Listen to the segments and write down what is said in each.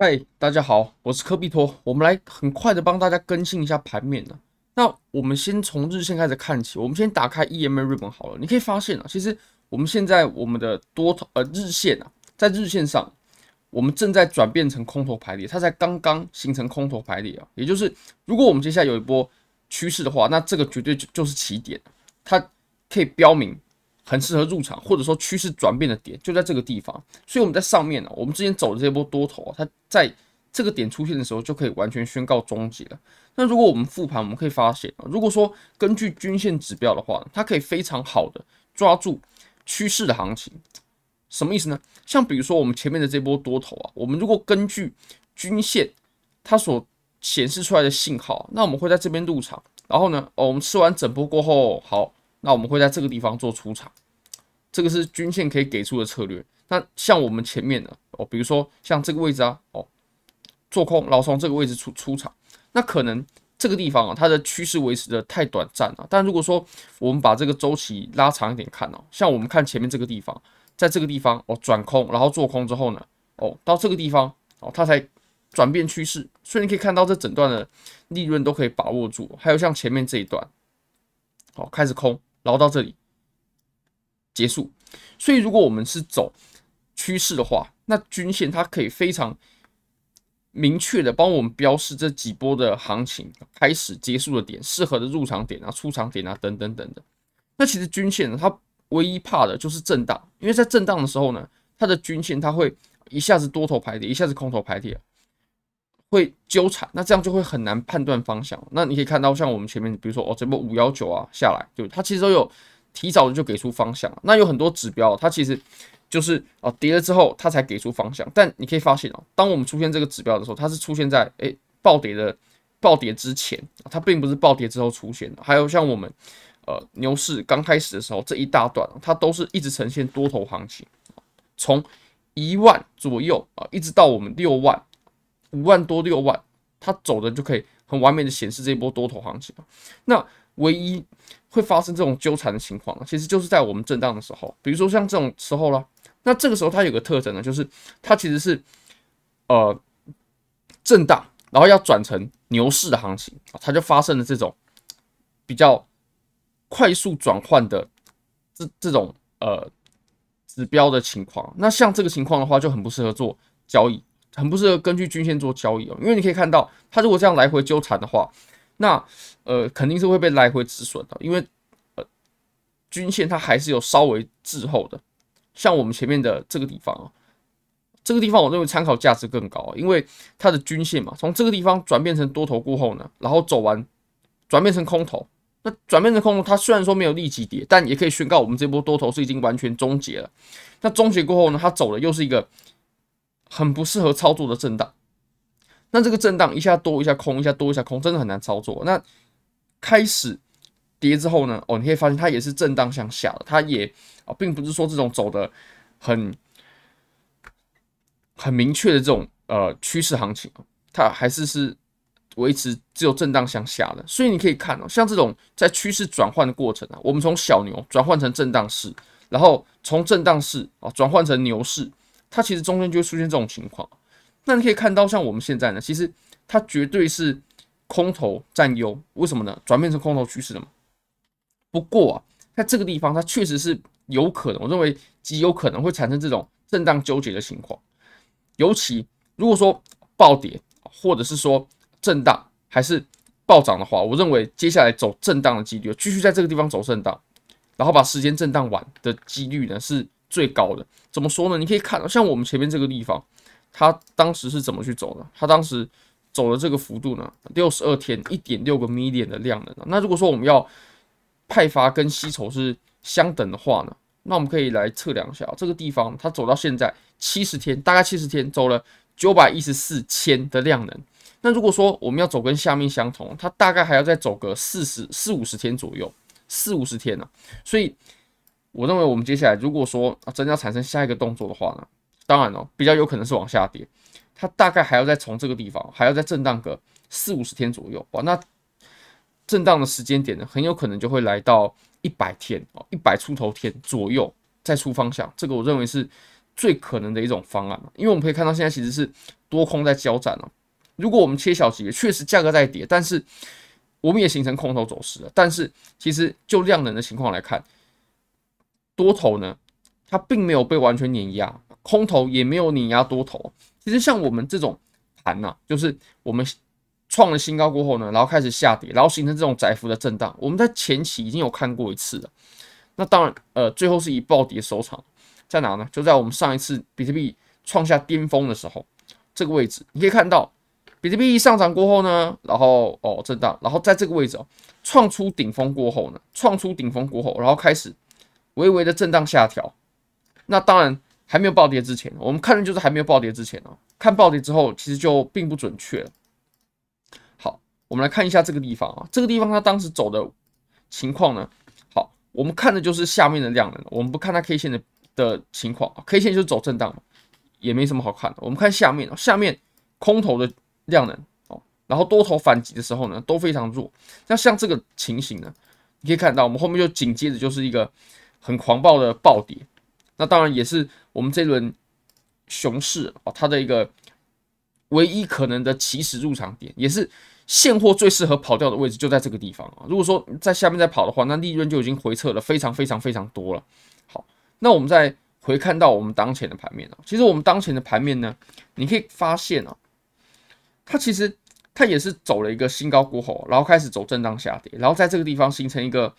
嗨大家好，我是科比托。我们来很快的帮大家更新一下盘面呢。那我们先从日线开始看起，我们先打开 EMA 日本好了。你可以发现啊，其实我们现在我们的多头呃日线啊，在日线上，我们正在转变成空头排列，它才刚刚形成空头排列啊。也就是如果我们接下来有一波趋势的话，那这个绝对就就是起点，它可以标明。很适合入场，或者说趋势转变的点就在这个地方，所以我们在上面呢，我们之前走的这波多头啊，它在这个点出现的时候，就可以完全宣告终结了。那如果我们复盘，我们可以发现啊，如果说根据均线指标的话，它可以非常好的抓住趋势的行情，什么意思呢？像比如说我们前面的这波多头啊，我们如果根据均线它所显示出来的信号，那我们会在这边入场，然后呢，哦，我们吃完整波过后，好。那我们会在这个地方做出场，这个是均线可以给出的策略。那像我们前面的哦，比如说像这个位置啊，哦，做空，然后从这个位置出出场，那可能这个地方啊，它的趋势维持的太短暂了。但如果说我们把这个周期拉长一点看哦，像我们看前面这个地方，在这个地方哦转空，然后做空之后呢，哦到这个地方哦，它才转变趋势，所以你可以看到这整段的利润都可以把握住。还有像前面这一段，哦开始空。然后到这里结束，所以如果我们是走趋势的话，那均线它可以非常明确的帮我们标示这几波的行情开始结束的点，适合的入场点啊、出场点啊等等等等。那其实均线呢，它唯一怕的就是震荡，因为在震荡的时候呢，它的均线它会一下子多头排列，一下子空头排列。会纠缠，那这样就会很难判断方向。那你可以看到，像我们前面，比如说哦，这波五幺九啊下来，对，它其实都有提早的就给出方向。那有很多指标，它其实就是哦跌了之后，它才给出方向。但你可以发现哦，当我们出现这个指标的时候，它是出现在诶暴跌的暴跌之前，它并不是暴跌之后出现的。还有像我们呃牛市刚开始的时候，这一大段它都是一直呈现多头行情，从一万左右啊，一直到我们六万。五万多六万，它走的就可以很完美的显示这一波多头行情。那唯一会发生这种纠缠的情况，其实就是在我们震荡的时候，比如说像这种时候啦，那这个时候它有个特征呢，就是它其实是呃震荡，然后要转成牛市的行情，它就发生了这种比较快速转换的这这种呃指标的情况。那像这个情况的话，就很不适合做交易。很不适合根据均线做交易哦，因为你可以看到，它如果这样来回纠缠的话，那呃肯定是会被来回止损的，因为呃均线它还是有稍微滞后的。像我们前面的这个地方啊，这个地方我认为参考价值更高，因为它的均线嘛，从这个地方转变成多头过后呢，然后走完转变成空头，那转变成空头，它虽然说没有立即跌，但也可以宣告我们这波多头是已经完全终结了。那终结过后呢，它走的又是一个。很不适合操作的震荡，那这个震荡一下多一下空，一下多一下空，真的很难操作。那开始跌之后呢？哦，你可以发现它也是震荡向下的，它也啊，并不是说这种走的很很明确的这种呃趋势行情，它还是是维持只有震荡向下的。所以你可以看哦，像这种在趋势转换的过程啊，我们从小牛转换成震荡市，然后从震荡市啊转换成牛市。它其实中间就会出现这种情况，那你可以看到，像我们现在呢，其实它绝对是空头占优，为什么呢？转变成空头趋势了嘛。不过啊，在这个地方，它确实是有可能，我认为极有可能会产生这种震荡纠结的情况。尤其如果说暴跌，或者是说震荡，还是暴涨的话，我认为接下来走震荡的几率，继续在这个地方走震荡，然后把时间震荡完的几率呢是。最高的怎么说呢？你可以看到，像我们前面这个地方，它当时是怎么去走的？它当时走的这个幅度呢，六十二天一点六个 million 的量能。那如果说我们要派发跟吸筹是相等的话呢，那我们可以来测量一下这个地方，它走到现在七十天，大概七十天走了九百一十四千的量能。那如果说我们要走跟下面相同，它大概还要再走个四十四五十天左右，四五十天呢、所以。我认为我们接下来如果说真的要产生下一个动作的话呢，当然哦，比较有可能是往下跌，它大概还要再从这个地方还要再震荡个四五十天左右哇，那震荡的时间点呢，很有可能就会来到一百天哦，一百出头天左右再出方向，这个我认为是最可能的一种方案，因为我们可以看到现在其实是多空在交战了。如果我们切小级别，确实价格在跌，但是我们也形成空头走势了。但是其实就量能的情况来看，多头呢，它并没有被完全碾压，空头也没有碾压多头。其实像我们这种盘呐，就是我们创了新高过后呢，然后开始下跌，然后形成这种窄幅的震荡。我们在前期已经有看过一次了。那当然，呃，最后是以暴跌收场，在哪呢？就在我们上一次比特币创下巅峰的时候，这个位置你可以看到，比特币一上涨过后呢，然后哦震荡，然后在这个位置哦创出顶峰过后呢，创出顶峰过后，然后开始微微的震荡下调。那当然还没有暴跌之前，我们看的就是还没有暴跌之前哦，看暴跌之后其实就并不准确了。好，我们来看一下这个地方啊，这个地方它当时走的情况呢。好我们看的就是下面的量能，我们不看它 K 线的的情况，K 线就是走震荡，也没什么好看的。我们看下面，下面空头的量能哦，然后多头反击的时候呢，都非常弱。那像这个情形呢，你可以看到，我们后面就紧接着就是一个很狂暴的暴跌。那当然也是我们这轮熊市啊，它的一个唯一可能的起始入场点，也是。现货最适合跑掉的位置就在这个地方啊！如果说在下面再跑的话，那利润就已经回撤了非常非常非常多了。好，那我们再回看到我们当前的盘面啊，其实我们当前的盘面呢，你可以发现啊，它其实它也是走了一个新高过后，然后开始走震荡下跌，然后在这个地方形成一个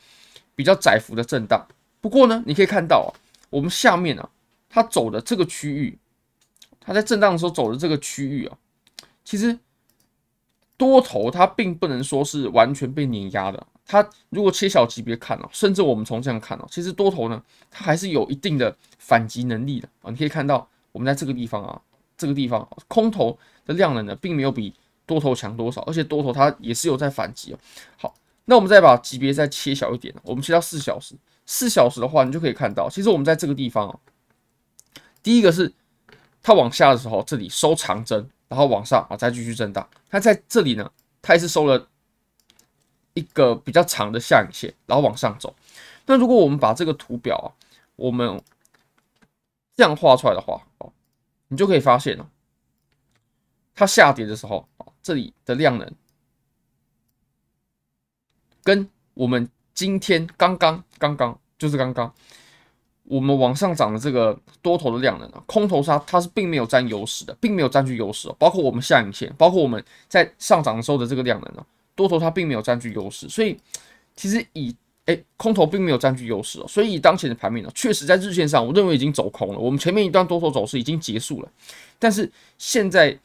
比较窄幅的震荡。不过呢，你可以看到啊，我们下面啊，它走的这个区域，它在震荡的时候走的这个区域啊，其实。多头它并不能说是完全被碾压的，它如果切小级别看哦，甚至我们从这样看哦，其实多头呢，它还是有一定的反击能力的啊。你可以看到，我们在这个地方啊，这个地方空头的量能呢，并没有比多头强多少，而且多头它也是有在反击哦。好，那我们再把级别再切小一点，我们切到四小时，四小时的话，你就可以看到，其实我们在这个地方啊，第一个是它往下的时候，这里收长针。然后往上啊，再继续震荡。它在这里呢，它也是收了一个比较长的下影线，然后往上走。那如果我们把这个图表啊，我们这样画出来的话，哦，你就可以发现了，它下跌的时候啊，这里的量能跟我们今天刚刚刚刚就是刚刚。我们往上涨的这个多头的量能啊，空头它它是并没有占优势的，并没有占据优势哦。包括我们下影线，包括我们在上涨的时候的这个量能啊，多头它并没有占据优势。所以其实以诶空头并没有占据优势哦。所以以当前的盘面呢，确实在日线上，我认为已经走空了。我们前面一段多头走势已经结束了，但是现在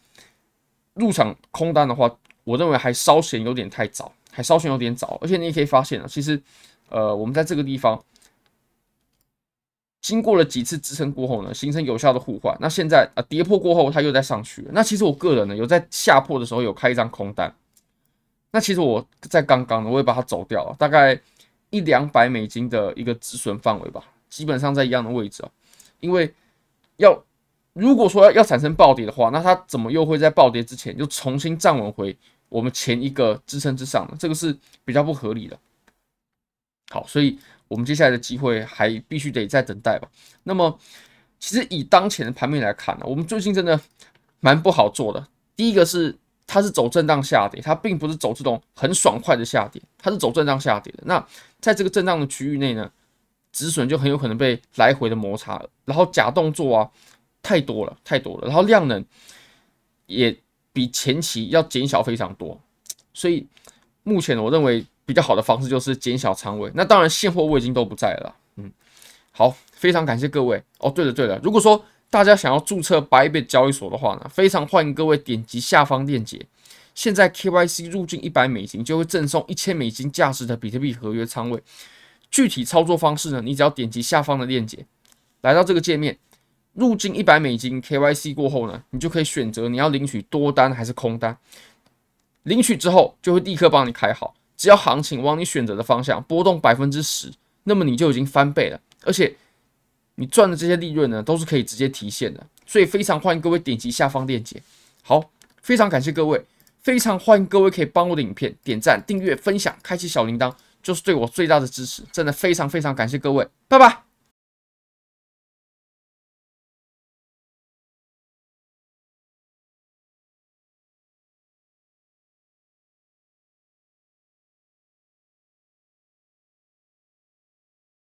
入场空单的话，我认为还稍显有点太早，还稍显有点早。而且你也可以发现啊，其实呃我们在这个地方。经过了几次支撑过后呢，形成有效的互换。那现在啊，跌破过后，它又在上去了。那其实我个人呢，有在下破的时候有开一张空单。那其实我在刚刚呢，我也把它走掉了，大概一两百美金的一个止损范围吧，基本上在一样的位置啊。因为要如果说要要产生暴跌的话，那它怎么又会在暴跌之前就重新站稳回我们前一个支撑之上的？这个是比较不合理的。好，所以。我们接下来的机会还必须得再等待吧。那么，其实以当前的盘面来看呢，我们最近真的蛮不好做的。第一个是它是走震荡下跌，它并不是走这种很爽快的下跌，它是走震荡下跌的。那在这个震荡的区域内呢，止损就很有可能被来回的摩擦了，然后假动作啊太多了，太多了，然后量能也比前期要减小非常多。所以目前我认为。比较好的方式就是减小仓位，那当然现货我已经都不在了。嗯，好，非常感谢各位哦。对了对了，如果说大家想要注册 Bybit 交易所的话呢，非常欢迎各位点击下方链接。现在 KYC 入境一百美金就会赠送一千美金价值的比特币合约仓位。具体操作方式呢，你只要点击下方的链接，来到这个界面，入金一百美金 KYC 过后呢，你就可以选择你要领取多单还是空单。领取之后就会立刻帮你开好。只要行情往你选择的方向波动百分之十，那么你就已经翻倍了，而且你赚的这些利润呢，都是可以直接提现的。所以非常欢迎各位点击下方链接。好，非常感谢各位，非常欢迎各位可以帮我的影片点赞、订阅、分享、开启小铃铛，就是对我最大的支持。真的非常非常感谢各位，拜拜。